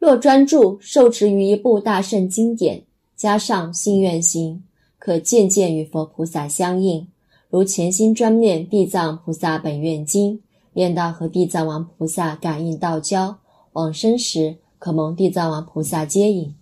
若专注受持于一部大圣经典加上信愿行可渐渐与佛菩萨相应。如潜心专念地藏菩萨本愿经念到和地藏王菩萨感应道交往生时可蒙地藏王菩萨接引。